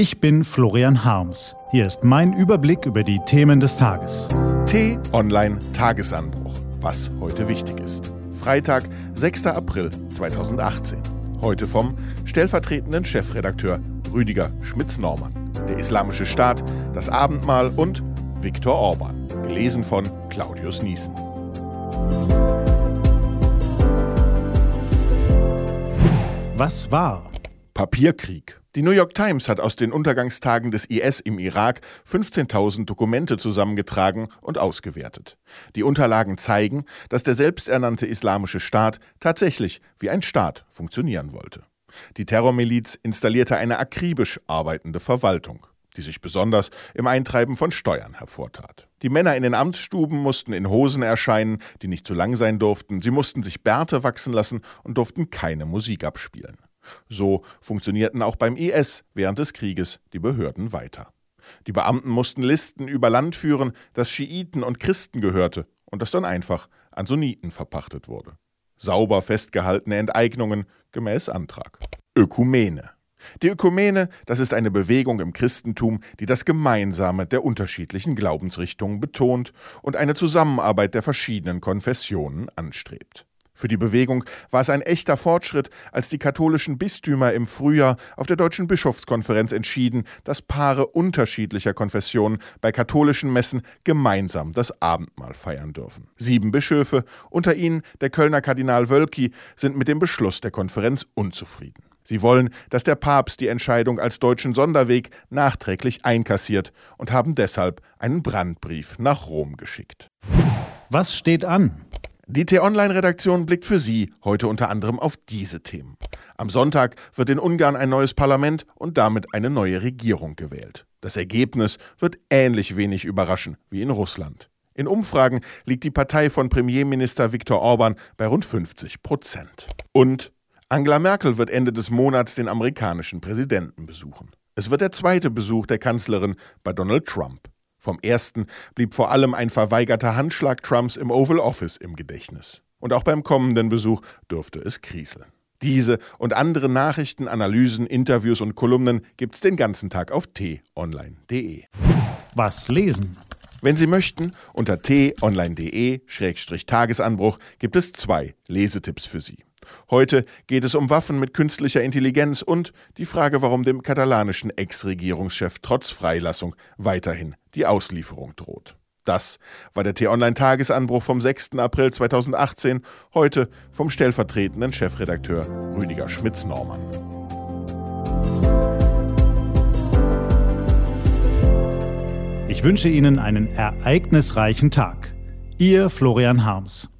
Ich bin Florian Harms. Hier ist mein Überblick über die Themen des Tages. T-Online Tagesanbruch. Was heute wichtig ist. Freitag, 6. April 2018. Heute vom stellvertretenden Chefredakteur Rüdiger Schmitz-Normann. Der Islamische Staat, das Abendmahl und Viktor Orban. Gelesen von Claudius Niesen. Was war? Papierkrieg. Die New York Times hat aus den Untergangstagen des IS im Irak 15.000 Dokumente zusammengetragen und ausgewertet. Die Unterlagen zeigen, dass der selbsternannte Islamische Staat tatsächlich wie ein Staat funktionieren wollte. Die Terrormiliz installierte eine akribisch arbeitende Verwaltung, die sich besonders im Eintreiben von Steuern hervortat. Die Männer in den Amtsstuben mussten in Hosen erscheinen, die nicht zu lang sein durften, sie mussten sich Bärte wachsen lassen und durften keine Musik abspielen. So funktionierten auch beim IS während des Krieges die Behörden weiter. Die Beamten mussten Listen über Land führen, das Schiiten und Christen gehörte und das dann einfach an Sunniten verpachtet wurde. Sauber festgehaltene Enteignungen gemäß Antrag. Ökumene. Die Ökumene, das ist eine Bewegung im Christentum, die das Gemeinsame der unterschiedlichen Glaubensrichtungen betont und eine Zusammenarbeit der verschiedenen Konfessionen anstrebt. Für die Bewegung war es ein echter Fortschritt, als die katholischen Bistümer im Frühjahr auf der Deutschen Bischofskonferenz entschieden, dass Paare unterschiedlicher Konfessionen bei katholischen Messen gemeinsam das Abendmahl feiern dürfen. Sieben Bischöfe, unter ihnen der Kölner Kardinal Wölki, sind mit dem Beschluss der Konferenz unzufrieden. Sie wollen, dass der Papst die Entscheidung als deutschen Sonderweg nachträglich einkassiert und haben deshalb einen Brandbrief nach Rom geschickt. Was steht an? Die T-Online-Redaktion blickt für Sie heute unter anderem auf diese Themen. Am Sonntag wird in Ungarn ein neues Parlament und damit eine neue Regierung gewählt. Das Ergebnis wird ähnlich wenig überraschen wie in Russland. In Umfragen liegt die Partei von Premierminister Viktor Orban bei rund 50 Prozent. Und Angela Merkel wird Ende des Monats den amerikanischen Präsidenten besuchen. Es wird der zweite Besuch der Kanzlerin bei Donald Trump. Vom ersten blieb vor allem ein verweigerter Handschlag Trumps im Oval Office im Gedächtnis. Und auch beim kommenden Besuch dürfte es kriseln. Diese und andere Nachrichten, Analysen, Interviews und Kolumnen gibt's den ganzen Tag auf t-online.de. Was lesen? Wenn Sie möchten, unter t-online.de-tagesanbruch gibt es zwei Lesetipps für Sie. Heute geht es um Waffen mit künstlicher Intelligenz und die Frage, warum dem katalanischen Ex-Regierungschef trotz Freilassung weiterhin die Auslieferung droht. Das war der T-Online-Tagesanbruch vom 6. April 2018, heute vom stellvertretenden Chefredakteur Rüdiger Schmitz-Normann. Ich wünsche Ihnen einen ereignisreichen Tag. Ihr Florian Harms.